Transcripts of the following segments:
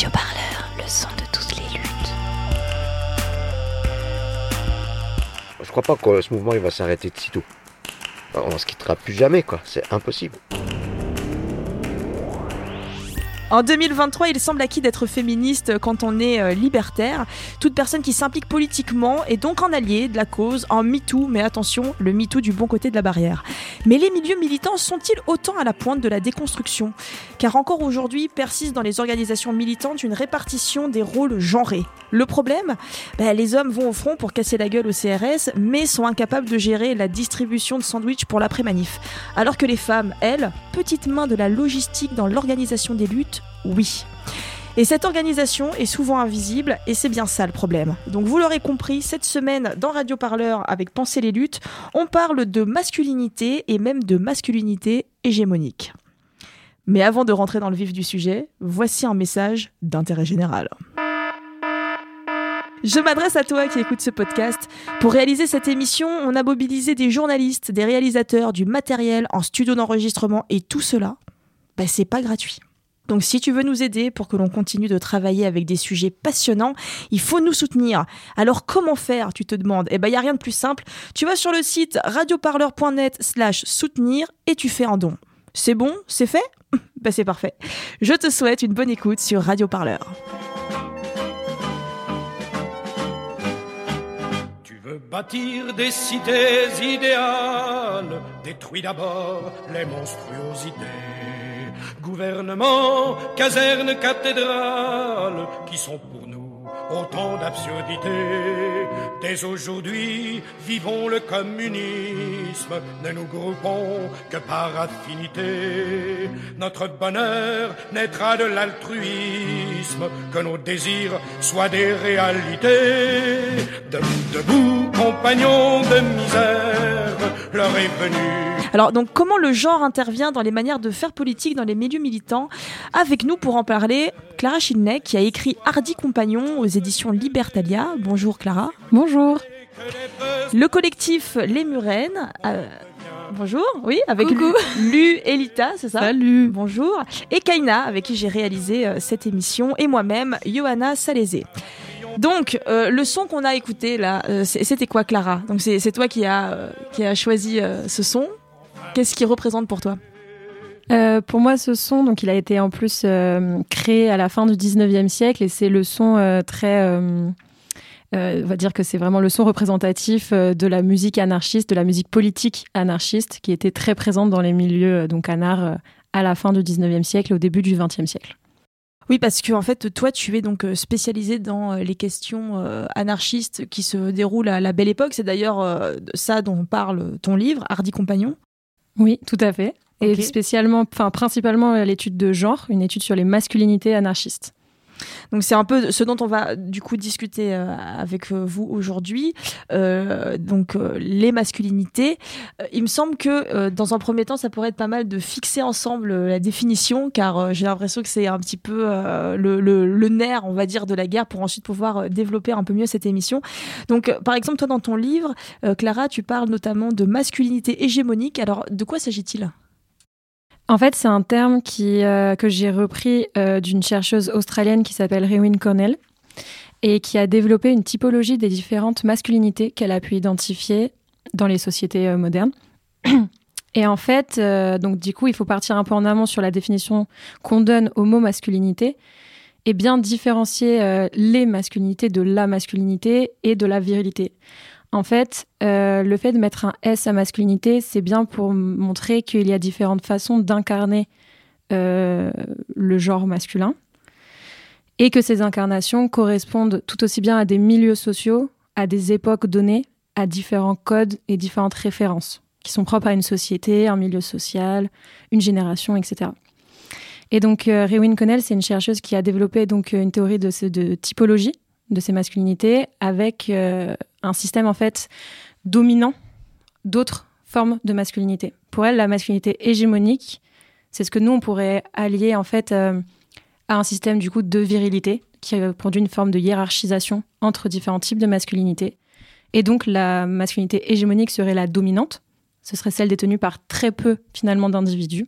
Le son de les luttes. Je crois pas que ce mouvement il va s'arrêter de sitôt. On se quittera plus jamais, quoi. C'est impossible. En 2023, il semble acquis d'être féministe quand on est euh, libertaire. Toute personne qui s'implique politiquement est donc en allié de la cause, en MeToo, mais attention, le MeToo du bon côté de la barrière. Mais les milieux militants sont-ils autant à la pointe de la déconstruction? Car encore aujourd'hui persiste dans les organisations militantes une répartition des rôles genrés. Le problème? Bah, Les hommes vont au front pour casser la gueule au CRS, mais sont incapables de gérer la distribution de sandwichs pour l'après-manif. Alors que les femmes, elles, petites mains de la logistique dans l'organisation des luttes, oui. Et cette organisation est souvent invisible et c'est bien ça le problème. Donc vous l'aurez compris, cette semaine dans Radio Parleur avec Penser les luttes, on parle de masculinité et même de masculinité hégémonique. Mais avant de rentrer dans le vif du sujet, voici un message d'intérêt général. Je m'adresse à toi qui écoutes ce podcast. Pour réaliser cette émission, on a mobilisé des journalistes, des réalisateurs, du matériel en studio d'enregistrement et tout cela, bah, c'est pas gratuit. Donc si tu veux nous aider pour que l'on continue de travailler avec des sujets passionnants, il faut nous soutenir. Alors comment faire, tu te demandes? Eh ben il y a rien de plus simple. Tu vas sur le site radioparleur.net/slash soutenir et tu fais un don. C'est bon? C'est fait? Ben c'est parfait. Je te souhaite une bonne écoute sur Radio Parleur. Tu veux bâtir des cités idéales, détruis d'abord les monstruosités. Gouvernement, caserne, cathédrale, qui sont pour nous autant d'absurdités. Dès aujourd'hui, vivons le communisme, ne nous groupons que par affinité. Notre bonheur naîtra de l'altruisme, que nos désirs soient des réalités. Debout, debout, compagnons de misère, l'heure est venue. Alors donc comment le genre intervient dans les manières de faire politique dans les milieux militants? Avec nous pour en parler, Clara Chilney qui a écrit Hardy Compagnon aux éditions Libertalia. Bonjour Clara. Bonjour. Le collectif Les Murennes. euh, bonjour, oui, avec Lu, Lu Elita, c'est ça? Salut. Bonjour. Et Kaina, avec qui j'ai réalisé euh, cette émission, et moi-même, Johanna Salézé. Donc, euh, le son qu'on a écouté là, euh, c'était quoi, Clara? Donc, c'est toi qui as euh, qui a choisi ce son? Qu'est-ce qu'il représente pour toi Euh, pour moi, ce son, donc, il a été en plus euh, créé à la fin du 19e siècle et c'est le son euh, très. euh, euh, on va dire que c'est vraiment le son représentatif euh, de la musique anarchiste, de la musique politique anarchiste qui était très présente dans les milieux euh, donc anards euh, à la fin du 19e siècle et au début du 20e siècle. Oui, parce que en fait, toi, tu es donc spécialisé dans les questions euh, anarchistes qui se déroulent à la Belle Époque. C'est d'ailleurs euh, ça dont parle ton livre, Hardy Compagnon. Oui, tout à fait. Et spécialement, enfin principalement euh, l'étude de genre, une étude sur les masculinités anarchistes. Donc c'est un peu ce dont on va du coup discuter euh, avec euh, vous aujourd'hui. Euh, donc les masculinités. Il me semble que dans un premier temps, ça pourrait être pas mal de fixer ensemble la définition, car j'ai l'impression que c'est un petit peu le, nerf, on va dire, de la guerre pour ensuite pouvoir développer un peu mieux cette émission. Donc par exemple, toi dans ton livre, Clara, tu parles notamment de masculinité hégémonique. Alors de quoi s'agit-il? En fait, c'est un terme euh, que j'ai repris euh, d'une chercheuse australienne qui s'appelle Rewin Cornell et qui a développé une typologie des différentes masculinités qu'elle a pu identifier dans les sociétés euh, modernes. Et en fait, donc du coup, il faut partir un peu en amont sur la définition qu'on donne au mot masculinité et bien différencier les masculinités de la masculinité et de la virilité. En fait, euh, le fait de mettre un S à masculinité, c'est bien pour montrer qu'il y a différentes façons d'incarner euh, le genre masculin et que ces incarnations correspondent tout aussi bien à des milieux sociaux, à des époques données, à différents codes et différentes références qui sont propres à une société, un milieu social, une génération, etc. Et donc, euh, Rewin Connell, c'est une chercheuse qui a développé donc une théorie de typologie de ces masculinités avec un système en fait dominant d'autres formes de masculinité. Pour elle, la masculinité hégémonique, c'est ce que nous on pourrait allier en fait à un système du coup de virilité qui produit une forme de hiérarchisation entre différents types de masculinité. Et donc la masculinité hégémonique serait la dominante, ce serait celle détenue par très peu finalement d'individus.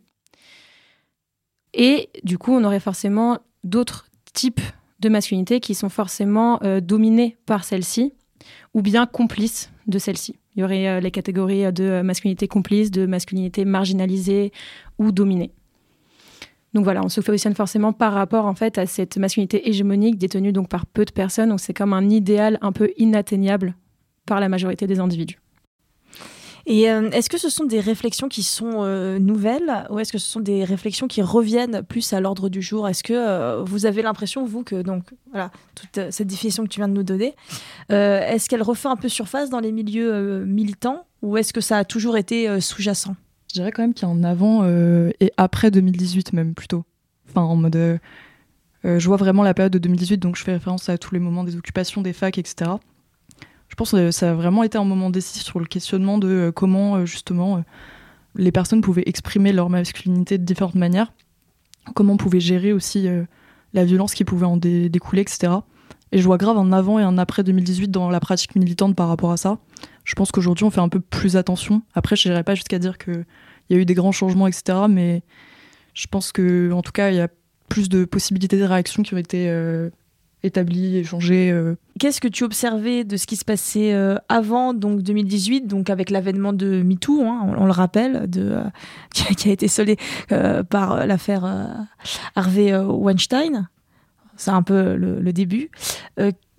Et du coup, on aurait forcément d'autres types de masculinité qui sont forcément euh, dominés par celle-ci ou bien complices de celle-ci. Il y aurait euh, les catégories de masculinité complice, de masculinité marginalisée ou dominée. Donc voilà, on se positionne forcément par rapport en fait à cette masculinité hégémonique détenue donc par peu de personnes. Donc c'est comme un idéal un peu inatteignable par la majorité des individus. Et euh, est-ce que ce sont des réflexions qui sont euh, nouvelles ou est-ce que ce sont des réflexions qui reviennent plus à l'ordre du jour? Est-ce que euh, vous avez l'impression, vous, que donc voilà toute cette définition que tu viens de nous donner, est-ce qu'elle refait un peu surface dans les milieux militants ou est-ce que ça a toujours été sous-jacent? Je dirais quand même qu'il y a en avant et après 2018 même plutôt. Enfin en mode, je vois vraiment la période de 2018 donc je fais référence à tous les moments des occupations des facs etc je pense que ça a vraiment été un moment décisif sur le questionnement de euh, comment euh, justement euh, les personnes pouvaient exprimer leur masculinité de différentes manières, comment on pouvait gérer aussi la violence qui pouvait en découler, etc. Et je vois grave un avant et un après 2018 dans la pratique militante par rapport à ça. Je pense qu'aujourd'hui, on fait un peu plus attention. Après, je n'irai pas jusqu'à dire qu'il y a eu des grands changements, etc. Mais je pense que, en tout cas, il y a plus de possibilités de réaction qui ont été établi, échangé. Euh. Qu'est-ce que tu observais de ce qui se passait euh, avant donc 2018, donc avec l'avènement de MeToo, hein, on, le rappelle, euh, qui, a été solé par l'affaire Harvey Weinstein. C'est un peu le, début.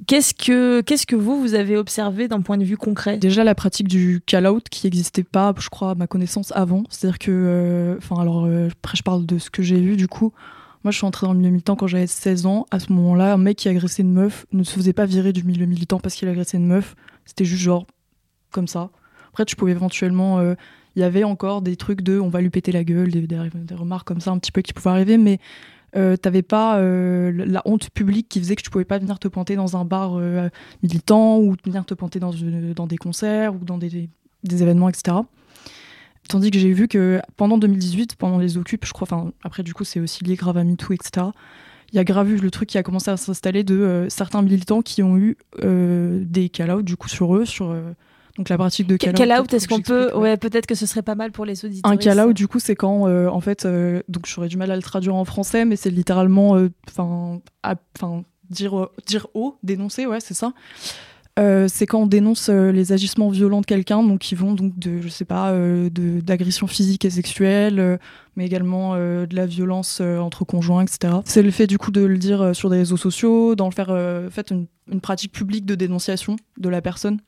qu'est-ce que qu'est-ce que vous vous avez observé d'un point de vue concret? Déjà la pratique du call-out qui n'existait pas, je crois, à ma connaissance avant. C'est-à-dire que, enfin alors après je parle de ce que j'ai vu du coup. Moi, je suis entrée dans le milieu militant quand j'avais 16 ans. À ce moment-là, un mec qui agressait une meuf ne se faisait pas virer du milieu militant parce qu'il agressait une meuf. C'était juste genre comme ça. Après, tu pouvais éventuellement. Euh, il y avait encore des trucs de on va lui péter la gueule, des, des, remarques comme ça un petit peu qui pouvaient arriver, mais euh, t'avais pas euh, la honte publique qui faisait que tu pouvais pas venir te pointer dans un bar euh, militant ou venir te dans, dans des concerts ou dans des, des événements, etc. Tandis que j'ai vu que pendant 2018, pendant les occupes, je crois, enfin après du coup c'est aussi lié grave à MeToo, etc. Il y a grave eu le truc qui a commencé à s'installer de euh, certains militants qui ont eu euh, des call-out du coup sur eux, sur euh, donc la pratique de call-out. Call-out, est-ce qu'on peut, ouais, peut-être que ce serait pas mal pour les auditeurs. Un call-out du coup c'est quand en fait, donc j'aurais du mal à le traduire en français, mais c'est littéralement, enfin, enfin dire dire haut, dénoncer, ouais c'est ça. Euh, c'est quand on dénonce euh, les agissements violents de quelqu'un, donc qui vont donc de, je sais pas, euh, d'agressions physiques et sexuelles, mais également de la violence entre conjoints, etc. C'est le fait du coup de le dire sur des réseaux sociaux, d'en faire fait une, une, pratique publique de dénonciation de la personne.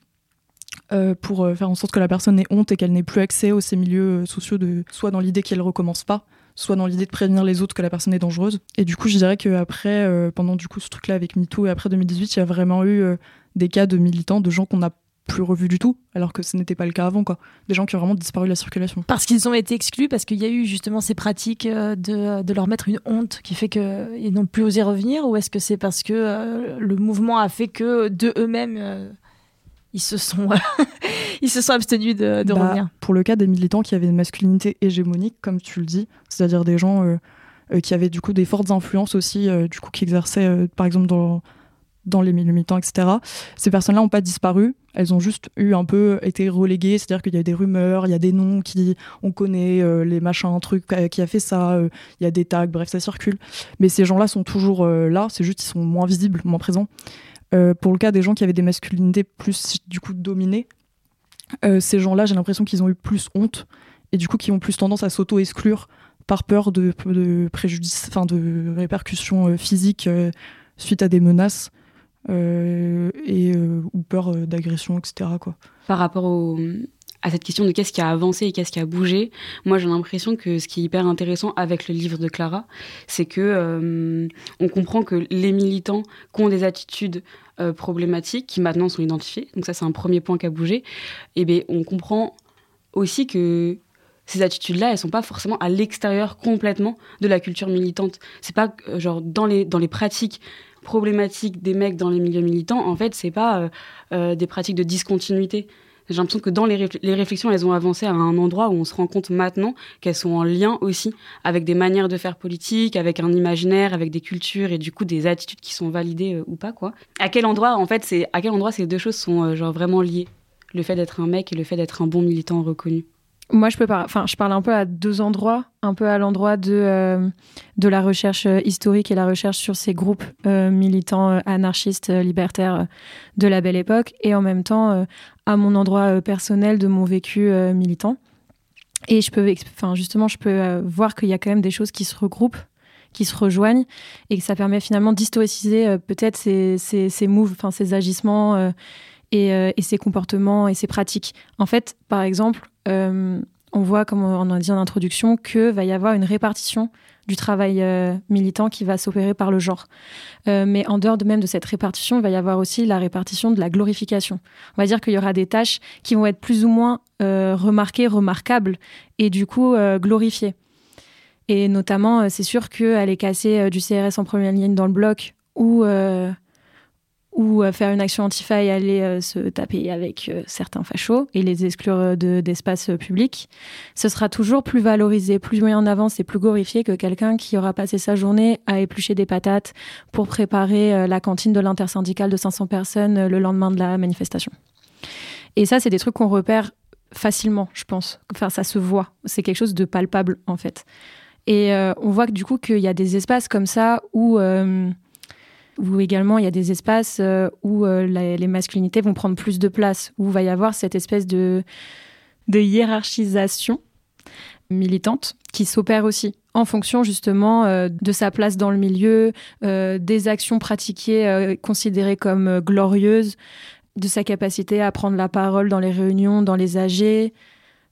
pour faire en sorte que la personne ait honte et qu'elle n'ait plus accès aux ces milieux sociaux, de, soit dans l'idée qu'elle recommence pas, soit dans l'idée de prévenir les autres que la personne est dangereuse. Et du coup, je dirais qu'après, pendant du coup ce truc-là avec MeToo et après 2018, il y a vraiment eu des cas de militants, de gens qu'on n'a plus revus du tout, alors que ce n'était pas le cas avant, quoi. Des gens qui ont vraiment disparu de la circulation. Parce qu'ils ont été exclus, parce qu'il y a eu justement ces pratiques euh, de, de leur mettre une honte qui fait qu'ils n'ont plus osé revenir, ou est-ce que c'est parce que euh, le mouvement a fait que de eux-mêmes euh, ils se sont ils se sont abstenus de, de bah, revenir? Pour le cas des militants qui avaient une masculinité hégémonique, comme tu le dis, c'est-à-dire des gens qui avaient du coup des fortes influences aussi, du coup qui exerçaient par exemple dans dans les milieux militants, etc. Ces personnes-là n'ont pas disparu, elles ont juste eu un peu été reléguées, c'est-à-dire qu'il y a des rumeurs, il y a des noms qui on connaît, euh, les machins, trucs euh, qui a fait ça, euh, il y a des tags, bref, ça circule. Mais ces gens-là sont toujours là, c'est juste qu'ils sont moins visibles, moins présents. pour le cas des gens qui avaient des masculinités plus du coup dominées, ces gens-là, j'ai l'impression qu'ils ont eu plus honte et du coup qui ont plus tendance à s'auto-exclure par peur de, de préjudice, enfin de répercussions physiques suite à des menaces. Euh, et, euh, ou peur euh, d'agression, etc. Par rapport à cette question de qu'est-ce qui a avancé et qu'est-ce qui a bougé, moi j'ai l'impression que ce qui est hyper intéressant avec le livre de Clara, c'est que on comprend que les militants qui ont des attitudes problématiques, qui maintenant sont identifiées, donc ça c'est un premier point qui a bougé, et bien on comprend aussi que ces attitudes-là, elles sont pas forcément à l'extérieur complètement de la culture militante. C'est pas genre dans les dans les pratiques problématiques des mecs dans les milieux militants. En fait, c'est pas euh, euh, des pratiques de discontinuité. J'ai l'impression que dans les, les, réflexions, elles ont avancé à un endroit où on se rend compte maintenant qu'elles sont en lien aussi avec des manières de faire politique, avec un imaginaire, avec des cultures et du coup des attitudes qui sont validées ou pas quoi. À quel endroit en fait c'est à quel endroit ces deux choses sont genre vraiment liées? Le fait d'être un mec et le fait d'être un bon militant reconnu? Moi, je peux enfin, je parle un peu à deux endroits, un peu à l'endroit de euh, de la recherche euh, historique et la recherche sur ces groupes euh, militants anarchistes libertaires de la Belle Époque, et en même temps à mon endroit personnel de mon vécu militant. Et je peux, enfin, justement, je peux voir qu'il y a quand même des choses qui se regroupent, qui se rejoignent, et que ça permet finalement d'historiciser peut-être ces ces ces moves, ces agissements. Et, et, ses comportements et ses pratiques. En fait, par exemple, euh, on voit, comme on a dit en introduction, que va y avoir une répartition du travail euh, militant qui va s'opérer par le genre. Euh, mais en dehors de même de cette répartition, il va y avoir aussi la répartition de la glorification. On va dire qu'il y aura des tâches qui vont être plus ou moins remarquées, remarquables, et du coup glorifiées. Et notamment, c'est sûr qu'aller casser du CRS en première ligne dans le bloc ou ou faire une action antifa et aller euh, se taper avec euh, certains fachos et les exclure euh, d'espace public, ce sera toujours plus valorisé, plus mis en avance et plus glorifié que quelqu'un qui aura passé sa journée à éplucher des patates pour préparer la cantine de l'intersyndicale de 500 personnes le lendemain de la manifestation. Et ça, c'est des trucs qu'on repère facilement, je pense. Enfin, ça se voit. C'est quelque chose de palpable, en fait. Et on voit que du coup qu'il y a des espaces comme ça où où également il y a des espaces euh, où euh, les masculinités vont prendre plus de place, où va y avoir cette espèce de, de hiérarchisation militante qui s'opère aussi en fonction justement euh, de sa place dans le milieu, des actions pratiquées considérées comme glorieuses, de sa capacité à prendre la parole dans les réunions, dans les AG,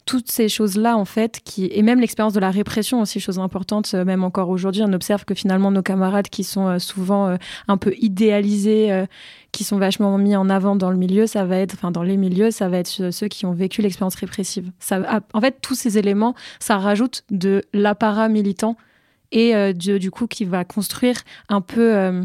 toutes ces choses-là, en fait, qui et même l'expérience de la répression aussi, chose importante, euh, même encore aujourd'hui, on observe que finalement nos camarades qui sont euh, souvent euh, un peu idéalisés, qui sont vachement mis en avant dans le milieu, ça va être, enfin dans les milieux, ça va être ceux qui ont vécu l'expérience répressive. Ça, en fait, tous ces éléments, ça rajoute de l'apparat militant et du, coup qui va construire un peu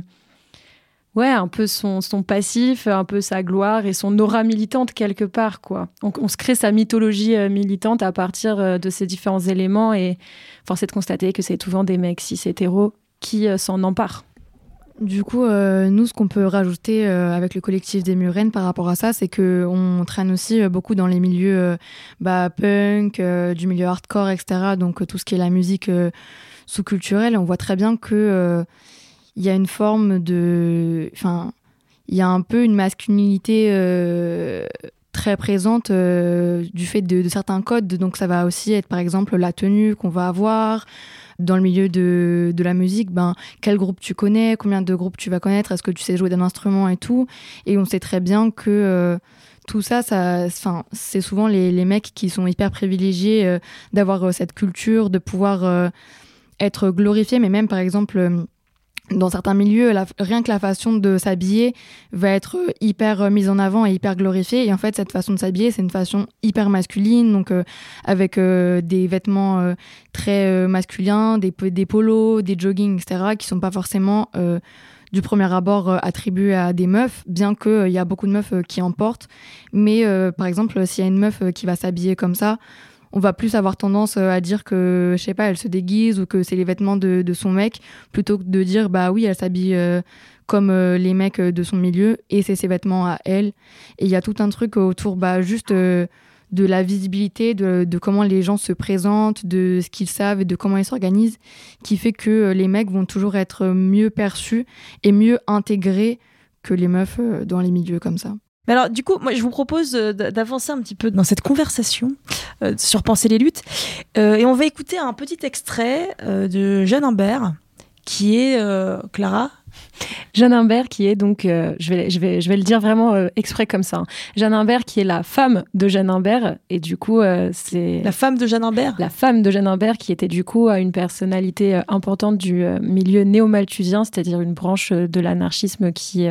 ouais, un peu son, son, passif, un peu sa gloire et son aura militante quelque part, quoi. On, on se crée sa mythologie euh, militante à partir euh, de ces différents éléments et force est de constater que c'est souvent des mecs cis hétéros qui euh, s'en emparent. Du coup, nous, ce qu'on peut rajouter avec le collectif des Murennes par rapport à ça, c'est que on traîne aussi beaucoup dans les milieux bah, punk, du milieu hardcore, etc. Donc tout ce qui est la musique sous-culturelle, on voit très bien que il y a une forme de. Enfin, il y a un peu une masculinité euh, très présente euh, du fait de, certains codes. Donc, ça va aussi être, par exemple, la tenue qu'on va avoir. Dans le milieu de, de, la musique, ben, quel groupe tu connais, combien de groupes tu vas connaître, est-ce que tu sais jouer d'un instrument et tout. Et on sait très bien que. Euh, tout ça, ça c'est souvent les, les, mecs qui sont hyper privilégiés d'avoir cette culture, de pouvoir être glorifiés, mais même par exemple dans certains milieux, rien que la façon de s'habiller va être hyper euh, mise en avant et hyper glorifiée. Et en fait, cette façon de s'habiller, c'est une façon hyper masculine, donc euh, avec euh, des vêtements très masculins, des, des polos, des joggings, etc., qui sont pas forcément du premier abord attribués à des meufs, bien qu'il y a beaucoup de meufs qui en portent. Mais par exemple, s'il y a une meuf qui va s'habiller comme ça, on va plus avoir tendance euh, à dire que, je sais pas, elle se déguise ou que c'est les vêtements de, son mec, plutôt que de dire, bah oui, elle s'habille euh, comme euh, les mecs de son milieu et c'est ses vêtements à elle. Et il y a tout un truc autour, bah, juste de la visibilité, de, comment les gens se présentent, de ce qu'ils savent et de comment ils s'organisent, qui fait que les mecs vont toujours être mieux perçus et mieux intégrés que les meufs dans les milieux comme ça. Mais alors, du coup, moi, je vous propose euh, d'avancer un petit peu dans cette conversation euh, sur penser les luttes. Euh, et on va écouter un petit extrait de Jeanne Imbert, qui est Clara. Jeanne Imbert, qui est donc, je, vais, je, vais, je vais le dire vraiment exprès comme ça. Hein. Jeanne Imbert, qui est la femme de Jeanne Imbert, et du coup, c'est. La femme de Jeanne Imbert? La femme de Jeanne Imbert, qui était du coup une personnalité importante du milieu néo-malthusien, c'est-à-dire une branche de l'anarchisme qui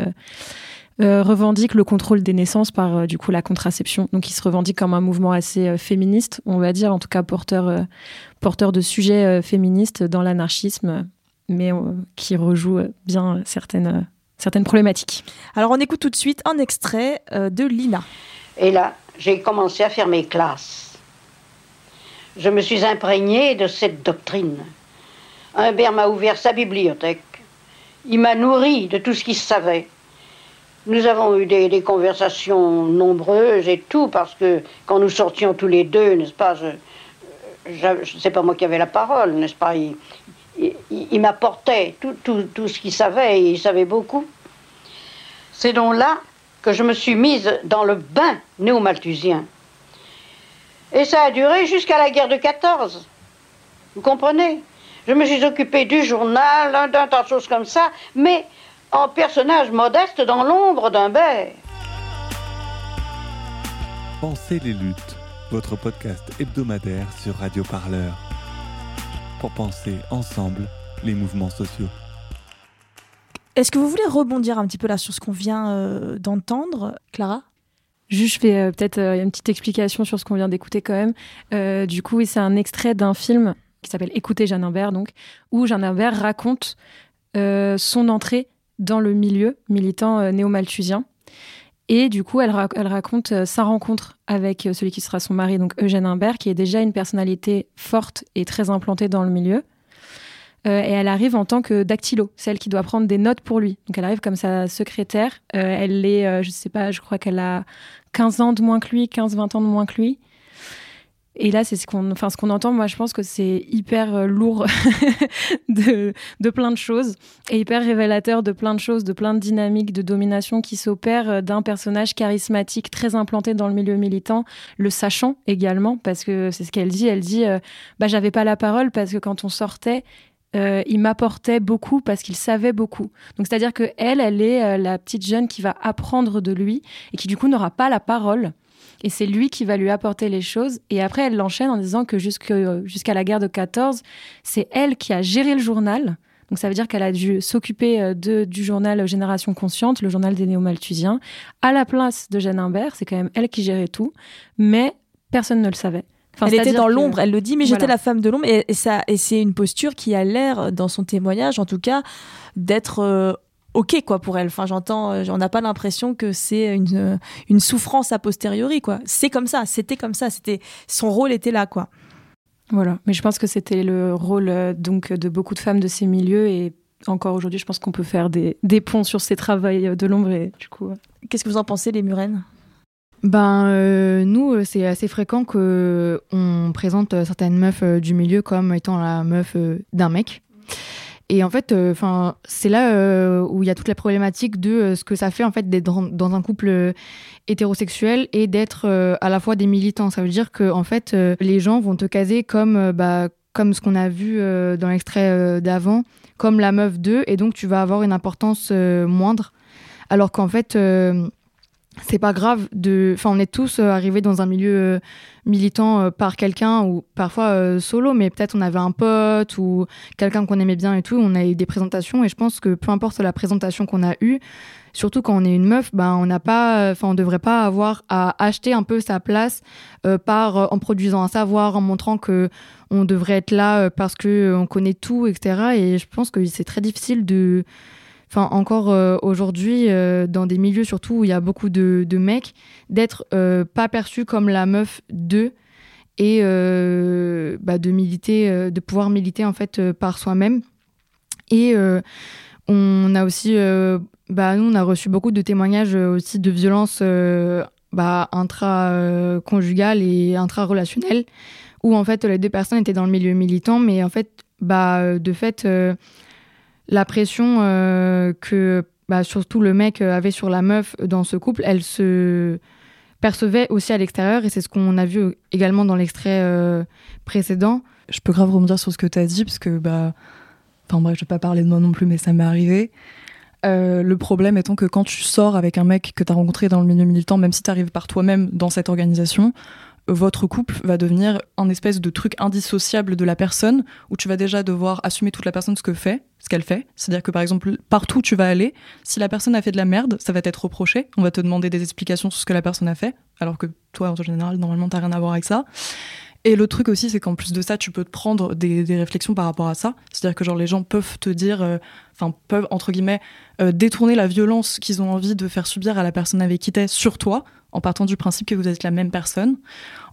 revendique le contrôle des naissances par du coup la contraception. Donc il se revendique comme un mouvement assez féministe, on va dire, en tout cas porteur, porteur de sujets féministes dans l'anarchisme, mais qui rejoue bien certaines, certaines problématiques. Alors on écoute tout de suite un extrait de Lina. Et là, j'ai commencé à faire mes classes. Je me suis imprégnée de cette doctrine. Humbert m'a ouvert sa bibliothèque. Il m'a nourri de tout ce qu'il savait. Nous avons eu des, conversations nombreuses et tout, parce que quand nous sortions tous les deux, n'est-ce pas, je, pas moi qui avais la parole, n'est-ce pas, il, m'apportait tout ce qu'il savait, et il savait beaucoup. C'est donc là que je me suis mise dans le bain néo-malthusien. Et ça a duré jusqu'à la guerre de 14. Vous comprenez? Je me suis occupée du journal, d'un tas de choses comme ça, mais en personnage modeste dans l'ombre d'un bear. Pensez les luttes, votre podcast hebdomadaire sur Radio Parleur. Pour penser ensemble les mouvements sociaux. Est-ce que vous voulez rebondir un petit peu là sur ce qu'on vient euh, d'entendre, Clara? Juste, je fais euh, peut-être euh, une petite explication sur ce qu'on vient d'écouter quand même. du coup, c'est un extrait d'un film qui s'appelle Écoutez Jeanne Imbert, donc, où Jeanne Imbert raconte son entrée dans le milieu militant néo-malthusien. Et du coup, elle, raconte sa rencontre avec celui qui sera son mari, donc Eugène Imbert, qui est déjà une personnalité forte et très implantée dans le milieu. Euh, et elle arrive en tant que dactylo, celle qui doit prendre des notes pour lui. Donc elle arrive comme sa secrétaire. Euh, elle est, euh, je sais pas, je crois qu'elle a 15 ans de moins que lui, 15-20 ans de moins que lui. Et là, c'est ce qu'on enfin, ce qu'on entend. Moi, je pense que c'est hyper lourd de, de, plein de choses et hyper révélateur de plein de choses, de plein de dynamiques de domination qui s'opèrent d'un personnage charismatique très implanté dans le milieu militant, le sachant également, parce que c'est ce qu'elle dit. Elle dit bah, J'avais pas la parole parce que quand on sortait, euh, il m'apportait beaucoup parce qu'il savait beaucoup. Donc c'est-à-dire que elle, elle est euh, la petite jeune qui va apprendre de lui et qui du coup n'aura pas la parole. Et c'est lui qui va lui apporter les choses. Et après, elle l'enchaîne en disant que jusqu'à la guerre de 14, c'est elle qui a géré le journal. Donc ça veut dire qu'elle a dû s'occuper euh, du journal Génération Consciente, le journal des néo-malthusiens, à la place de Jeanne Imbert. C'est quand même elle qui gérait tout. Mais personne ne le savait elle était dans l'ombre, elle le dit, mais j'étais la femme de l'ombre. Et, ça, et c'est une posture qui a l'air, dans son témoignage en tout cas, d'être euh, ok quoi pour elle. Enfin, j'entends, euh, on n'a pas l'impression que c'est une, euh, une souffrance a posteriori quoi. C'est comme ça, c'était comme ça, c'était son rôle était là quoi. Voilà, mais je pense que c'était le rôle donc de beaucoup de femmes de ces milieux et encore aujourd'hui, je pense qu'on peut faire des, des ponts sur ces travaux de l'ombre et du coup. Qu'est-ce que vous en pensez, les Murennes ben euh, nous, euh, c'est assez fréquent que on présente euh, certaines meufs du milieu comme étant la meuf d'un mec. Et en fait, enfin, c'est là où il y a toute la problématique de ce que ça fait en fait d'être dans un couple hétérosexuel et d'être à la fois des militants. Ça veut dire que en fait, les gens vont te caser comme bah, comme ce qu'on a vu dans l'extrait d'avant, comme la meuf d'eux, et donc tu vas avoir une importance moindre. Alors qu'en fait, c'est pas grave de enfin on est tous euh, arrivés dans un milieu euh, militant euh, par quelqu'un ou parfois solo mais peut-être on avait un pote ou quelqu'un qu'on aimait bien et tout on a eu des présentations et je pense que peu importe la présentation qu'on a eue surtout quand on est une meuf ben on n'a pas enfin on devrait pas avoir à acheter un peu sa place par en produisant un savoir en montrant que on devrait être là parce que on connaît tout etc et je pense que c'est très difficile de enfin encore euh, aujourd'hui euh, dans des milieux surtout où il y a beaucoup de, mecs d'être euh, pas perçu comme la meuf de et bah, de militer de pouvoir militer en fait par soi-même. Et on a aussi bah, nous on a reçu beaucoup de témoignages aussi de violences bah, intra-conjugales et intra-relationnelles où en fait les deux personnes étaient dans le milieu militant mais en fait bah de fait la pression euh, que bah, surtout le mec euh, avait sur la meuf dans ce couple, elle se percevait aussi à l'extérieur et c'est ce qu'on a vu également dans l'extrait euh, précédent. Je peux grave rebondir sur ce que tu as dit parce que bah enfin bref, je vais pas parler de moi non plus mais ça m'est arrivé. le problème étant que quand tu sors avec un mec que tu as rencontré dans le milieu militant, même si tu arrives par toi-même dans cette organisation, votre couple va devenir un espèce de truc indissociable de la personne où tu vas déjà devoir assumer toute la personne ce que fait, ce qu'elle fait. C'est-à-dire que par exemple, partout où tu vas aller, si la personne a fait de la merde, ça va t'être reproché. On va te demander des explications sur ce que la personne a fait, alors que toi, en général, normalement, t'as rien à voir avec ça. Et le truc aussi, c'est qu'en plus de ça, tu peux te prendre des, réflexions par rapport à ça. C'est-à-dire que genre les gens peuvent te dire, euh, enfin peuvent entre guillemets euh, détourner la violence qu'ils ont envie de faire subir à la personne avec qui t'es sur toi, en partant du principe que vous êtes la même personne.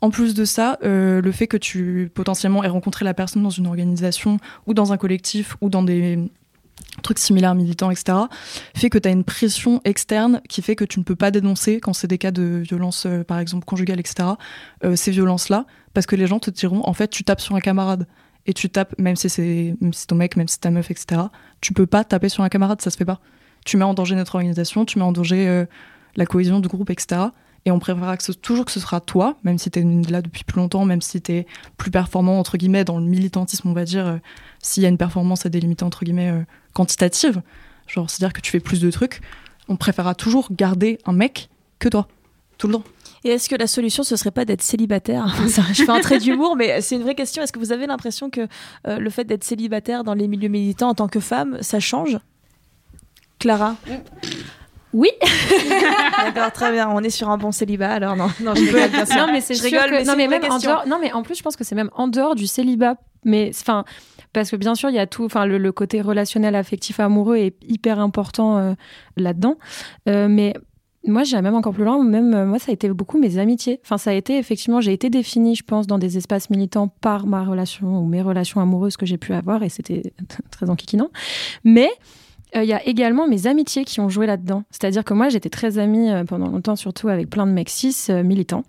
En plus de ça, euh, le fait que tu potentiellement aies rencontré la personne dans une organisation ou dans un collectif ou dans des trucs similaires militants, etc., fait que tu as une pression externe qui fait que tu ne peux pas dénoncer quand c'est des cas de violence, par exemple conjugale, etc., ces violences-là, parce que les gens te diront en fait tu tapes sur un camarade et tu tapes même si c'est ton mec même si c'est ta meuf etc tu peux pas taper sur un camarade ça se fait pas tu mets en danger notre organisation tu mets en danger euh, la cohésion du groupe etc et on préférera toujours que ce sera toi même si tu es là depuis plus longtemps même si tu es plus performant entre guillemets dans le militantisme on va dire euh, s'il y a une performance à délimiter entre guillemets euh, quantitative. Genre c'est à dire que tu fais plus de trucs on préférera toujours garder un mec que toi tout le temps. Et est-ce que la solution, ce serait pas d'être célibataire? Je fais un trait d'humour, mais c'est une vraie question. Est-ce que vous avez l'impression que euh, le fait d'être célibataire dans les milieux militants en tant que femme, ça change? Clara? Oui. D'accord, très bien. On est sur un bon célibat. Alors non, non, je rigole bien sûr. Non, mais c'est rigole. Que... non, mais même en dehors... non, mais en plus, je pense que c'est même en dehors du célibat. Mais enfin, parce que bien sûr, il y a tout. Enfin, le, côté relationnel, affectif, amoureux est hyper important euh, là-dedans. Euh, mais moi, j'ai même encore plus loin. Même euh, moi, ça a été beaucoup mes amitiés. Enfin, ça a été effectivement, j'ai été définie, je pense, dans des espaces militants par ma relation ou mes relations amoureuses que j'ai pu avoir, et c'était très enquiquinant. Mais euh, il y a également mes amitiés qui ont joué là-dedans. C'est-à-dire que moi, j'étais très amie euh, pendant longtemps, surtout avec plein de mecs cis militants,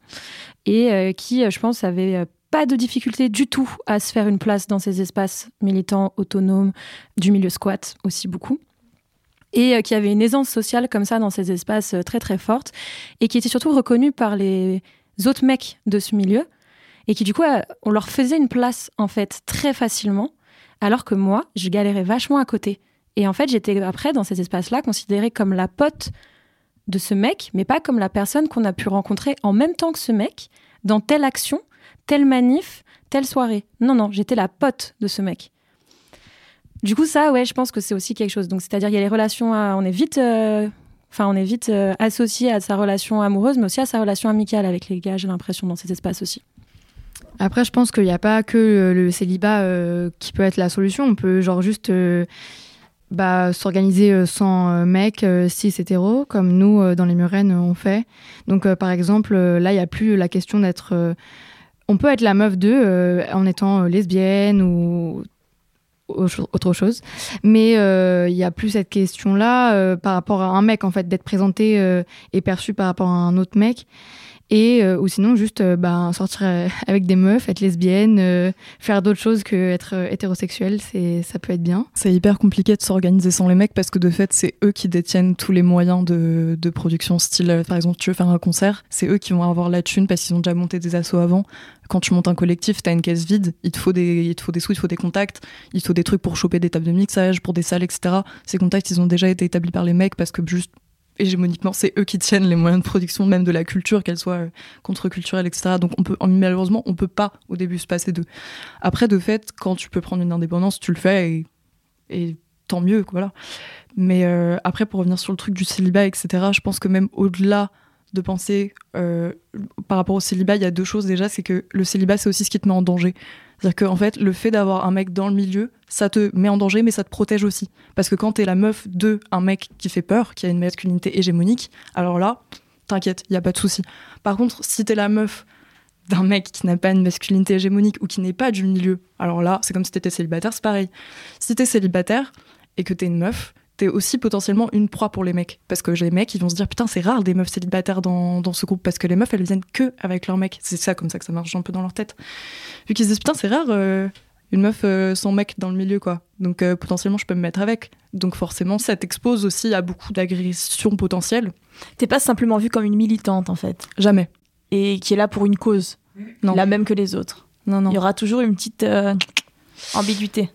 et qui, je pense, avaient pas de difficulté du tout à se faire une place dans ces espaces militants autonomes du milieu squat aussi beaucoup et euh, qui avait une aisance sociale comme ça dans ces espaces euh, très très forte et qui était surtout reconnue par les autres mecs de ce milieu et qui du coup euh, on leur faisait une place en fait très facilement alors que moi je galérais vachement à côté et en fait j'étais après dans ces espaces-là considérée comme la pote de ce mec mais pas comme la personne qu'on a pu rencontrer en même temps que ce mec dans telle action, telle manif, telle soirée. Non non, j'étais la pote de ce mec. Du coup, ça, ouais, je pense que c'est aussi quelque chose. Donc, c'est-à-dire, il y a les relations, on est vite, euh, on est euh, associé à sa relation amoureuse, mais aussi à sa relation amicale avec les gars. J'ai l'impression dans ces espaces aussi. Après, je pense qu'il n'y a pas que le célibat euh, qui peut être la solution. On peut genre juste bah, s'organiser sans mec, cis, hétéro, comme nous, dans les Murennes, on fait. Donc, par exemple, là, il n'y a plus la question d'être... on peut être la meuf d'eux en étant lesbienne ou autre chose. Mais euh, il y a plus cette question-là euh, par rapport à un mec, en fait, d'être présenté euh, et perçu par rapport à un autre mec. Et ou sinon, juste bah, sortir avec des meufs, être lesbienne, faire d'autres choses que être hétérosexuel, ça peut être bien. C'est hyper compliqué de s'organiser sans les mecs parce que de fait, c'est eux qui détiennent tous les moyens de, de production. Style, par exemple, tu veux faire un concert, c'est eux qui vont avoir la thune parce qu'ils ont déjà monté des assos avant quand tu montes un collectif, tu as une caisse vide, il te, faut des, il te faut des sous, il te faut des contacts, il te faut des trucs pour choper des tables de mixage, pour des salles, etc. Ces contacts, ils ont déjà été établis par les mecs parce que juste hégémoniquement, c'est eux qui tiennent les moyens de production, même de la culture, qu'elle soit euh, contre-culturelle, etc. Donc on peut, malheureusement, on peut pas au début se passer d'eux. Après, de fait, quand tu peux prendre une indépendance, tu le fais et, tant mieux, voilà. Mais euh, après, pour revenir sur le truc du célibat, etc., je pense que même au-delà de penser euh, par rapport au célibat, il y a deux choses déjà, c'est que le célibat, c'est aussi ce qui te met en danger. C'est-à-dire qu'en fait, le fait d'avoir un mec dans le milieu, ça te met en danger, mais ça te protège aussi. Parce que quand t'es la meuf de un mec qui fait peur, qui a une masculinité hégémonique, alors là, t'inquiète, il y a pas de souci. Par contre, si t'es la meuf d'un mec qui n'a pas une masculinité hégémonique ou qui n'est pas du milieu, alors là, c'est comme si t'étais célibataire, c'est pareil. Si t'es célibataire et que t'es une meuf, t'es aussi potentiellement une proie pour les mecs. Parce que les mecs, ils vont se dire, putain, c'est rare des meufs célibataires dans, dans, ce groupe, parce que les meufs, elles viennent que avec leurs mecs. C'est ça, comme ça que ça marche un peu dans leur tête. Vu qu'ils se disent, putain, c'est rare euh, une meuf euh, sans mec dans le milieu, quoi. Donc euh, potentiellement, je peux me mettre avec. Donc forcément, ça t'expose aussi à beaucoup d'agressions potentielles. T'es pas simplement vue comme une militante, en fait. Jamais. Et qui est là pour une cause. Non. La même que les autres. Non, non. Il y aura toujours une petite ambiguïté.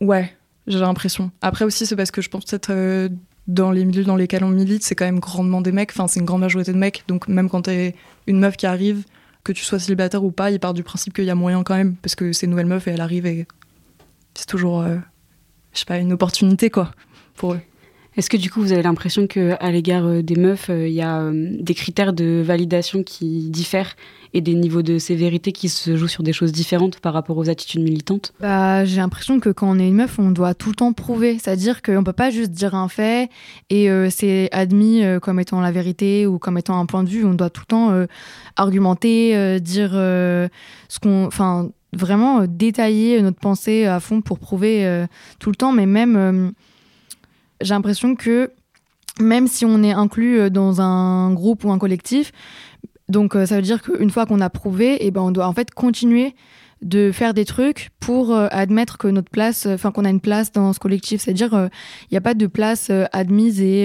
Ouais, j'ai l'impression. Après aussi, c'est parce que je pense peut-être euh, dans les milieux dans lesquels on milite, c'est quand même grandement des mecs. Enfin, c'est une grande majorité de mecs. Donc même quand t'es une meuf qui arrive, que tu sois célibataire ou pas, ils partent du principe qu'il y a moyen quand même, parce que c'est une nouvelle meuf et elle arrive et c'est toujours, je sais pas, une opportunité quoi pour eux. Est-ce que du coup vous avez l'impression qu'à l'égard euh, des meufs, euh, il y a euh, des critères de validation qui diffèrent et des niveaux de sévérité qui se jouent sur des choses différentes par rapport aux attitudes militantes? Bah, J'ai l'impression que quand on est une meuf, on doit tout le temps prouver. C'est-à-dire qu'on ne peut pas juste dire un fait et c'est admis comme étant la vérité ou comme étant un point de vue. On doit tout le temps argumenter, dire ce qu'on. Enfin, vraiment détailler notre pensée à fond pour prouver tout le temps, mais même j'ai l'impression que même si on est inclus euh, dans un groupe ou un collectif, donc euh, ça veut dire qu'une fois qu'on a prouvé, et eh ben on doit en fait continuer de faire des trucs pour euh, admettre que notre place, enfin qu'on a une place dans ce collectif. C'est-à-dire, il n'y a pas de place admise et,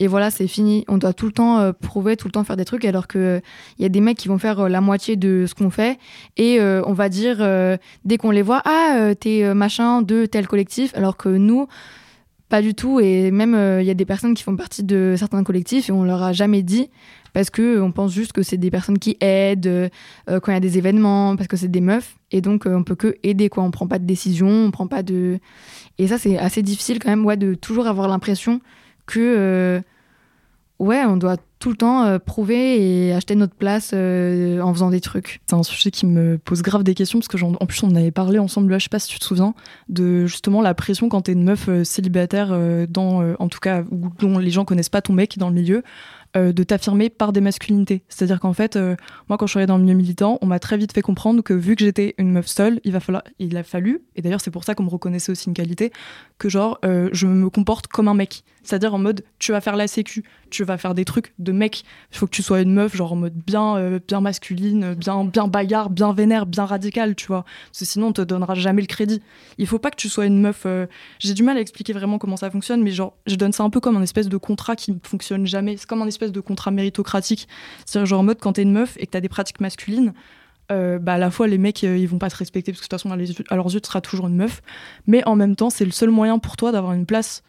et voilà, c'est fini. On doit tout le temps prouver, tout le temps faire des trucs, alors qu'il il y a des mecs qui vont faire la moitié de ce qu'on fait et on va dire, dès qu'on les voit, ah, t'es machin de tel collectif, alors que nous, pas du tout. Et même, il euh, y a des personnes qui font partie de certains collectifs et on leur a jamais dit parce que on pense juste que c'est des personnes qui aident euh, quand il y a des événements, parce que c'est des meufs. Et donc, euh, on peut que aider, quoi. On prend pas de décision, on prend pas de. Et ça, c'est assez difficile quand même, ouais, de toujours avoir l'impression que ouais, on doit tout le temps euh, prouver et acheter notre place euh, en faisant des trucs. C'est un sujet qui me pose grave des questions parce que en, plus on avait parlé ensemble, là, je sais pas si tu te souviens, de justement la pression quand t'es une meuf euh, célibataire dans, en tout cas, dont les gens connaissent pas ton mec dans le milieu. De t'affirmer par des masculinités. C'est-à-dire qu'en fait, moi, quand je suis allée dans le milieu militant, on m'a très vite fait comprendre que vu que j'étais une meuf seule, il, va falloir, il a fallu, et d'ailleurs c'est pour ça qu'on me reconnaissait aussi une qualité, que genre, je me comporte comme un mec. C'est-à-dire en mode, tu vas faire la sécu, tu vas faire des trucs de mec. Il faut que tu sois une meuf, genre en mode bien, bien masculine, bien, bien bagarre, bien vénère, bien radicale, tu vois. Parce que sinon, on te donnera jamais le crédit. Il faut pas que tu sois une meuf. J'ai du mal à expliquer vraiment comment ça fonctionne, mais genre, je donne ça un peu comme un espèce de contrat qui ne fonctionne jamais. C'est comme un espèce de contrat méritocratique. C'est-à-dire, genre, en mode, quand t'es une meuf et que t'as des pratiques masculines, euh, bah, à la fois, les mecs, euh, ils vont pas te respecter parce que de toute façon, à, leurs yeux, tu seras toujours une meuf. Mais en même temps, c'est le seul moyen pour toi d'avoir une place.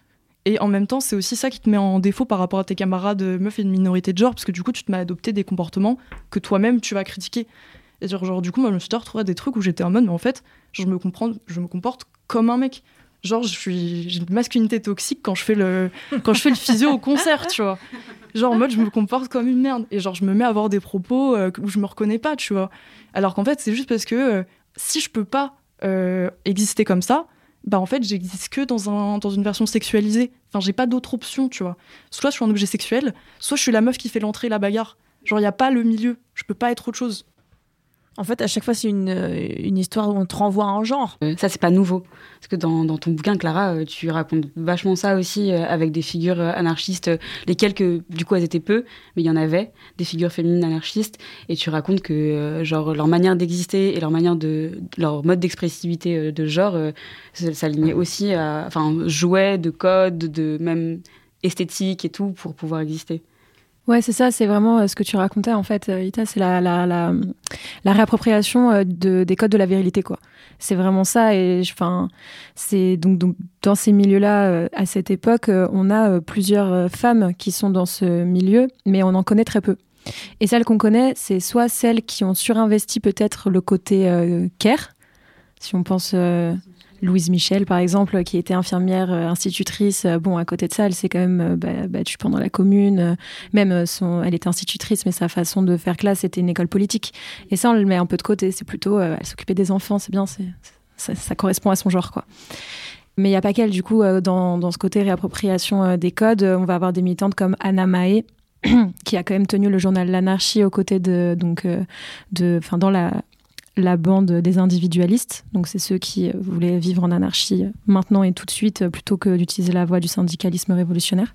Et en même temps, c'est aussi ça qui te met en défaut par rapport à tes camarades meufs et une minorité de genre, parce que du coup, tu te mets à adopter des comportements que toi-même, tu vas critiquer. Et genre, du coup, moi, je me suis retrouvé à des trucs où j'étais en mode, mais en fait, je me, comprends, je me comporte comme un mec. Genre j'ai une masculinité toxique quand je fais le quand je fais le physio au concert tu vois. Genre en mode je me comporte comme une merde. Et genre je me mets à avoir des propos euh, où je me reconnais pas tu vois. Alors qu'en fait c'est juste parce que euh, si je peux pas euh, exister comme ça bah en fait j'existe que dans un dans une version sexualisée. Enfin j'ai pas d'autre option tu vois. Soit je suis un objet sexuel soit je suis la meuf qui fait l'entrée la bagarre. Genre il y a pas le milieu. Je peux pas être autre chose en fait, à chaque fois, c'est une, une, histoire où on te renvoie un genre. Euh, ça, c'est pas nouveau. Parce que dans, dans, ton bouquin, Clara, euh, tu racontes vachement ça aussi euh, avec des figures anarchistes. Les quelques, du coup, elles étaient peu, mais il y en avait, des figures féminines anarchistes. Et tu racontes que, genre, leur manière d'exister et leur manière de. leur mode d'expressivité de genre s'alignait aussi à. Enfin, jouait de codes, de même esthétique et tout pour pouvoir exister. Ouais, c'est ça, c'est vraiment euh, ce que tu racontais en fait, euh, Ita, c'est la, la, la, réappropriation euh, de, des codes de la virilité, quoi. C'est vraiment ça, et enfin, c'est donc dans ces milieux-là, à cette époque, on a plusieurs femmes qui sont dans ce milieu, mais on en connaît très peu. Et celles qu'on connaît, c'est soit celles qui ont surinvesti peut-être le côté care, si on pense Louise Michel, par exemple, qui était infirmière euh, institutrice. Euh, bon, à côté de ça, elle s'est quand même euh, bah, battue pendant la commune. Même elle était institutrice, mais sa façon de faire classe était une école politique. Et ça, on le met un peu de côté. C'est plutôt, elle s'occupait des enfants, c'est bien, c'est, ça, correspond à son genre, quoi. Mais il n'y a pas qu'elle, du coup, dans, dans, ce côté réappropriation des codes, on va avoir des militantes comme Anna Mae, qui a quand même tenu le journal L'Anarchie aux côtés de, donc, de, enfin, dans la, la bande des individualistes, donc c'est ceux qui euh, voulaient vivre en anarchie euh, maintenant et tout de suite euh, plutôt que d'utiliser la voie du syndicalisme révolutionnaire.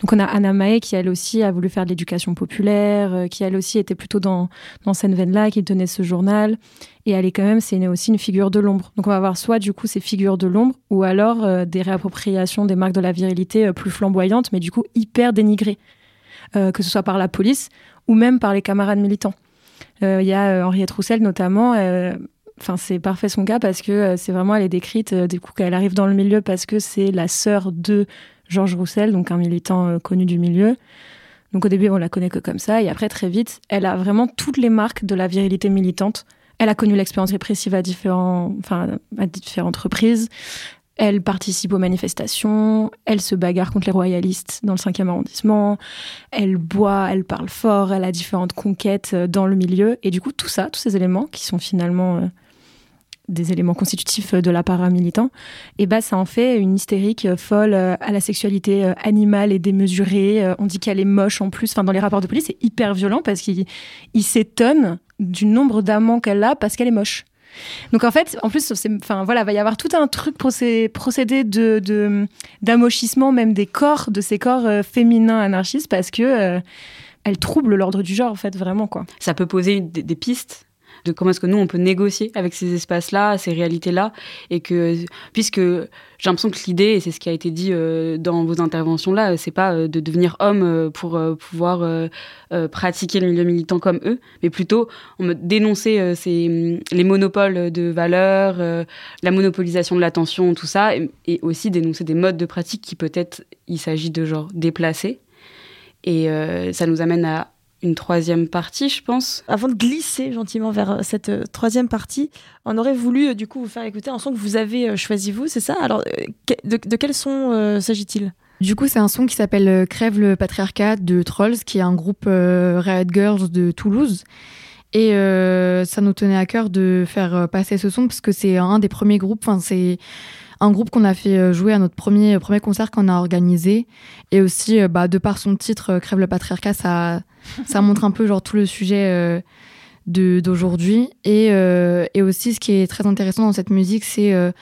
Donc on a Anna Mae qui elle aussi a voulu faire de l'éducation populaire, qui elle aussi était plutôt dans, dans cette veine-là, qui tenait ce journal. Et elle est quand même, c'est aussi une figure de l'ombre. Donc on va avoir soit du coup ces figures de l'ombre, ou alors des réappropriations des marques de la virilité plus flamboyantes, mais du coup hyper dénigrées, que ce soit par la police ou même par les camarades militants. Euh, il y a euh, Henriette Roussel notamment. Euh, enfin, c'est parfait son cas parce que c'est vraiment, elle est décrite, du coup, qu'elle arrive dans le milieu parce que c'est la sœur de Georges Roussel, donc un militant connu du milieu. Donc au début, on la connaît que comme ça, et après, très vite, elle a vraiment toutes les marques de la virilité militante. Elle a connu l'expérience répressive à, différents, enfin, à différentes reprises. Elle participe aux manifestations, elle se bagarre contre les royalistes dans le 5e arrondissement, elle boit, elle parle fort, elle a différentes conquêtes euh, dans le milieu. Et du coup, tout ça, tous ces éléments qui sont finalement euh, des éléments constitutifs de l'apparat militant, et bah ça en fait une hystérique folle euh, à la sexualité animale et démesurée. On dit qu'elle est moche en plus. Enfin, dans les rapports de police, c'est hyper violent parce qu'il s'étonne du nombre d'amants qu'elle a parce qu'elle est moche. Donc en fait, en plus, enfin voilà, va y avoir tout un truc procédé de d'amochissement même des corps, de ces corps euh, féminins anarchistes parce que euh, elle trouble l'ordre du genre en fait vraiment quoi. Ça peut poser des pistes de comment est-ce que nous on peut négocier avec ces espaces-là, ces réalités-là, et que puisque j'ai l'impression que l'idée, et c'est ce qui a été dit euh, dans vos interventions là, c'est pas euh, de devenir homme euh, pour pouvoir pratiquer le milieu militant comme eux, mais plutôt on dénoncer ces, les monopoles de valeurs, la monopolisation de l'attention, tout ça, et, et, aussi dénoncer des modes de pratique qui peut-être il s'agit de genre déplacer. Et ça nous amène à une troisième partie, je pense. Avant de glisser gentiment vers euh, cette euh, troisième partie, on aurait voulu euh, du coup vous faire écouter un son que vous avez choisi vous, c'est ça? Alors, de, quel son s'agit-il? Du coup, c'est un son qui s'appelle Crève le patriarcat de Trolls, qui est un groupe Red Girls de Toulouse. Et ça nous tenait à cœur de faire passer ce son parce que c'est un des premiers groupes. Enfin, c'est un groupe qu'on a fait jouer à notre premier premier concert qu'on a organisé. Et aussi, bah, de par son titre, Crève le patriarcat, ça ça montre un peu genre tout le sujet euh, d'aujourd'hui. Et, euh, et, aussi, ce qui est très intéressant dans cette musique, c'est euh,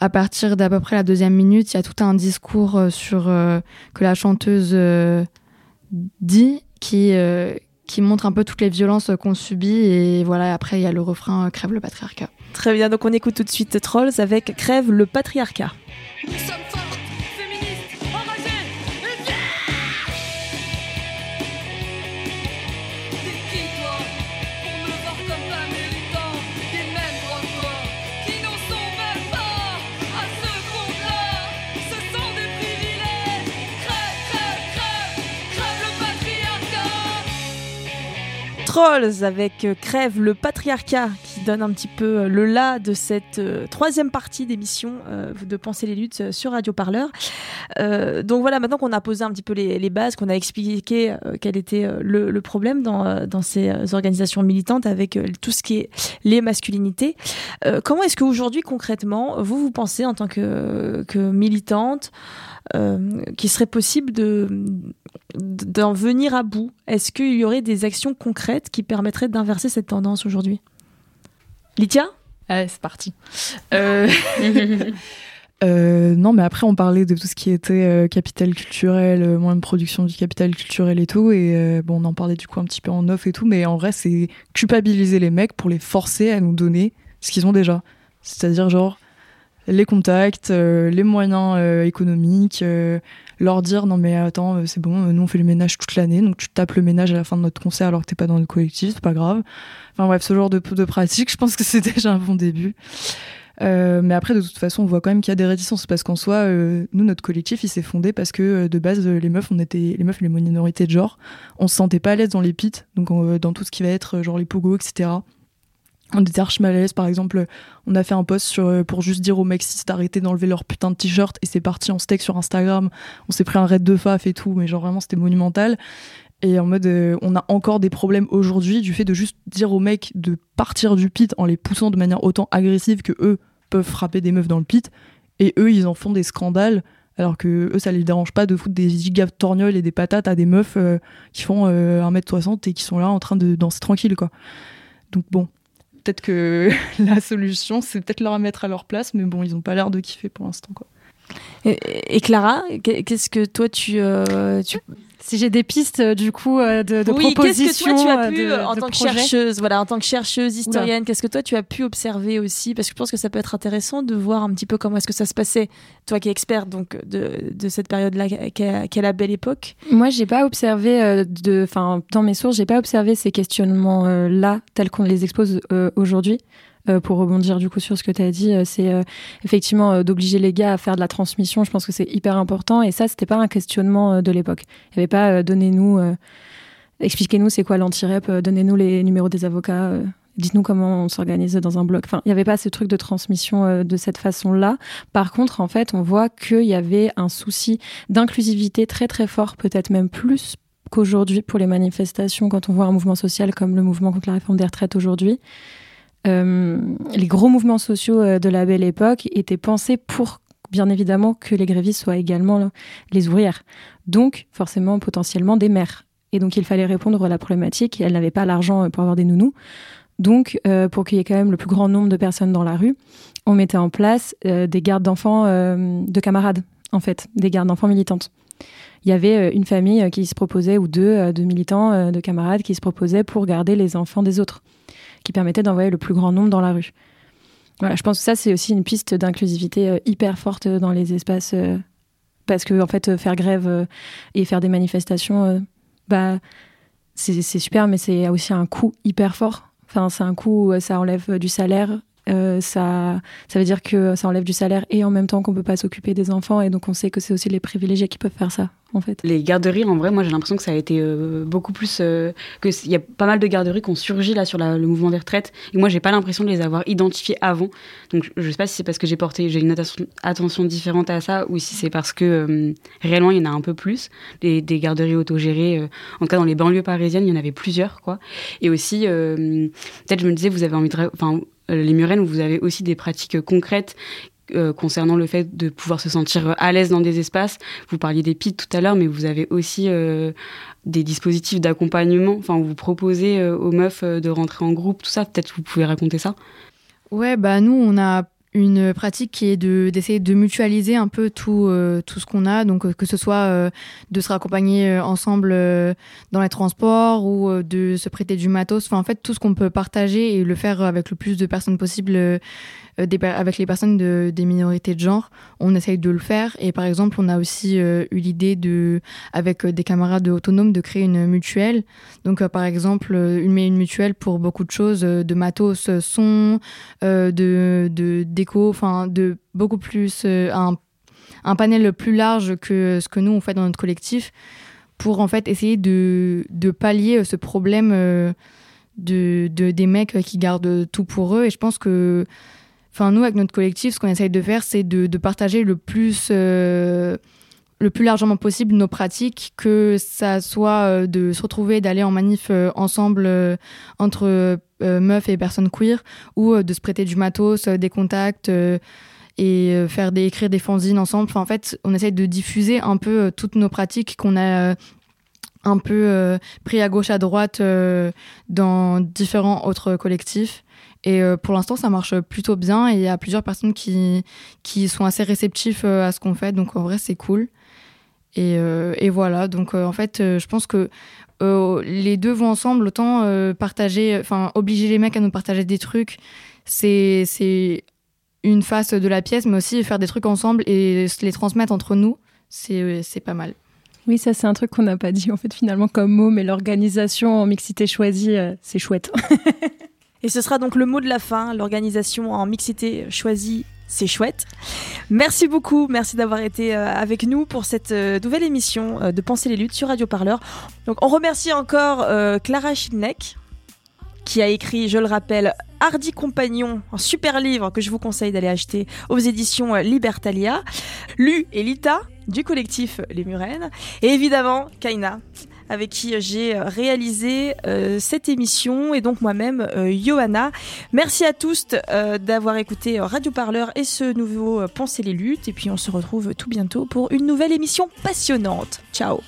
à partir d'à peu près la deuxième minute, il y a tout un discours sur que la chanteuse dit qui qui montre un peu toutes les violences qu'on subit et voilà après il y a le refrain crève le patriarcat. Très bien donc on écoute tout de suite Trolls avec crève le patriarcat. Trolls avec euh, Crève le patriarcat qui donne un petit peu euh, le là de cette euh, troisième partie d'émission de Penser les luttes sur Radio Parleur. donc voilà, maintenant qu'on a posé un petit peu les, bases, qu'on a expliqué quel était le, problème dans, ces organisations militantes avec tout ce qui est les masculinités, comment est-ce qu'aujourd'hui concrètement, vous, vous pensez en tant que, militante, qu'il serait possible de d'en venir à bout? Est-ce qu'il y aurait des actions concrètes qui permettraient d'inverser cette tendance aujourd'hui? Litia Allez, c'est parti. Euh, euh, non, mais après, on parlait de tout ce qui était euh, capital culturel, moins de production du capital culturel et tout. Et bon, on en parlait du coup un petit peu en off et tout. Mais en vrai, c'est culpabiliser les mecs pour les forcer à nous donner ce qu'ils ont déjà. C'est-à-dire, genre, les contacts, les moyens économiques, leur dire non mais attends euh, c'est bon euh, nous on fait le ménage toute l'année donc tu tapes le ménage à la fin de notre concert alors que t'es pas dans le collectif c'est pas grave. Enfin bref ce genre de, de pratique je pense que c'est déjà un bon début. Euh, mais après, de toute façon, on voit quand même qu'il y a des réticences parce qu'en soi, nous, notre collectif, il s'est fondé parce que de base, les meufs, on était les meufs, les minorités de genre, on se sentait pas à l'aise dans les pits, donc dans tout ce qui va être genre les pogos, etc on était archi mal à l'aise, par exemple, on a fait un post sur, euh, pour juste dire aux mecs d'arrêter d'enlever leur putain de t-shirt et c'est parti en steak sur Instagram. On s'est pris un raid de faf et tout, mais genre vraiment c'était monumental. Et en mode, euh, on a encore des problèmes aujourd'hui du fait de juste dire aux mecs de partir du pit en les poussant de manière autant agressive que eux peuvent frapper des meufs dans le pit. Et eux, ils en font des scandales, alors que eux, ça les dérange pas de foutre des giga torgnoles et des patates à des meufs euh, qui font 1m60 et qui sont là en train de danser tranquille, quoi. Donc bon, peut-être que la solution, c'est peut-être leur mettre à leur place, mais bon, ils n'ont pas l'air de kiffer pour l'instant. Quoi. Et, Clara, qu'est-ce que toi tu, euh, tu si j'ai des pistes euh, du coup euh, de, de oui, qu'est-ce que toi tu as pu en tant que chercheuse, voilà, en tant que chercheuse historienne, qu'est-ce que toi tu as pu observer aussi? Parce que je pense que ça peut être intéressant de voir un petit peu comment est-ce que ça se passait, toi qui es experte donc de, de cette période-là, qui est la belle époque. Moi, j'ai pas observé de, enfin dans mes sources, j'ai pas observé ces questionnements là tels qu'on les expose aujourd'hui. Pour rebondir du coup sur ce que tu as dit, c'est effectivement d'obliger les gars à faire de la transmission. Je pense que c'est hyper important. Et ça, c'était pas un questionnement de l'époque. Il n'y avait pas donnez-nous, expliquez-nous c'est quoi l'anti-rep, donnez-nous les numéros des avocats, dites-nous comment on s'organise dans un bloc. Enfin, il n'y avait pas ce truc de transmission euh, de cette façon-là. Par contre, en fait, on voit qu'il y avait un souci d'inclusivité très très fort, peut-être même plus qu'aujourd'hui pour les manifestations, quand on voit un mouvement social comme le mouvement contre la réforme des retraites aujourd'hui. Euh, les gros mouvements sociaux euh, de la belle époque étaient pensés pour, bien évidemment, que les grévistes soient également les ouvrières. Donc, forcément, potentiellement, des mères. Et donc, il fallait répondre à la problématique. Elles n'avaient pas l'argent pour avoir des nounous. Donc, euh, pour qu'il y ait quand même le plus grand nombre de personnes dans la rue, on mettait en place euh, des gardes d'enfants euh, de camarades, en fait, des gardes d'enfants militantes. Il y avait une famille qui se proposait, ou deux, de militants, de camarades qui se proposaient pour garder les enfants des autres, qui permettait d'envoyer le plus grand nombre dans la rue. Voilà, je pense que ça, c'est aussi une piste d'inclusivité hyper forte dans les espaces, parce que, en fait, faire grève et faire des manifestations, bah, c'est super, mais c'est aussi un coût hyper fort Enfin, c'est un coût, ça enlève du salaire. Euh, ça, ça veut dire que ça enlève du salaire et en même temps qu'on peut pas s'occuper des enfants et donc on sait que c'est aussi les privilégiés qui peuvent faire ça en fait. Les garderies, en vrai, moi j'ai l'impression que ça a été euh, beaucoup plus. Euh, il y a pas mal de garderies qui ont surgi là sur le mouvement des retraites. Et moi j'ai pas l'impression de les avoir identifiées avant. Donc je sais pas si c'est parce que j'ai porté, j'ai une attention, différente à ça ou si c'est parce que euh, réellement il y en a un peu plus. Des, des garderies autogérées, en tout cas dans les banlieues parisiennes, il y en avait plusieurs quoi. Et aussi, peut-être je me disais, vous avez envie de. Enfin, les Murennes, vous avez aussi des pratiques concrètes euh, concernant le fait de pouvoir se sentir à l'aise dans des espaces. Vous parliez des PIT tout à l'heure, mais vous avez aussi euh, des dispositifs d'accompagnement. Enfin, vous proposez euh, aux meufs de rentrer en groupe, tout ça. Peut-être vous pouvez raconter ça. Ouais, bah nous, on a une pratique qui est de d'essayer de mutualiser un peu tout tout ce qu'on a donc que ce soit de se raccompagner ensemble dans les transports ou de se prêter du matos enfin en fait tout ce qu'on peut partager et le faire avec le plus de personnes possible euh, avec les personnes de, des minorités de genre, on essaye de le faire. Et par exemple, on a aussi euh, eu l'idée de, avec euh, des camarades autonomes, de créer une mutuelle. Donc, par exemple, une, une mutuelle pour beaucoup de choses, de matos, son, de déco, enfin, de beaucoup plus un, un panel plus large que ce que nous on fait dans notre collectif pour en fait essayer de, de pallier ce problème de, de, des mecs qui gardent tout pour eux. Et je pense que Enfin, nous, avec notre collectif, ce qu'on essaye de faire, c'est de, partager le plus, euh, le plus largement possible nos pratiques, que ça soit euh, de se retrouver, d'aller en manif euh, ensemble entre meufs et personnes queer, ou de se prêter du matos, des contacts et faire des, écrire des fanzines ensemble. En fait, on essaye de diffuser un peu toutes nos pratiques qu'on a un peu pris à gauche, à droite dans différents autres collectifs. Et euh, pour l'instant, ça marche plutôt bien et il y a plusieurs personnes qui, qui sont assez réceptifs euh, à ce qu'on fait. Donc en vrai, c'est cool. Et, euh, et, voilà, donc en fait, je pense que les deux vont ensemble. Autant partager, enfin, obliger les mecs à nous partager des trucs, c'est une face de la pièce, mais aussi faire des trucs ensemble et les transmettre entre nous, c'est pas mal. Oui, ça c'est un truc qu'on n'a pas dit en fait finalement comme mot, mais l'organisation en mixité choisie, c'est chouette. Et ce sera donc le mot de la fin, l'organisation en mixité choisie c'est chouette. Merci beaucoup, merci d'avoir été euh, avec nous pour cette euh, nouvelle émission euh, de Penser les luttes sur Radio Parleur. Donc on remercie encore Clara Schilneck qui a écrit, je le rappelle, Hardy Compagnon, un super livre que je vous conseille d'aller acheter aux éditions Libertalia. Lu et Lita du collectif Les Murennes et évidemment Kaina avec qui j'ai réalisé euh, cette émission et donc moi-même euh, Johanna. Merci à tous euh, d'avoir écouté Radio Parleur et ce nouveau Penser les luttes et puis on se retrouve tout bientôt pour une nouvelle émission passionnante. Ciao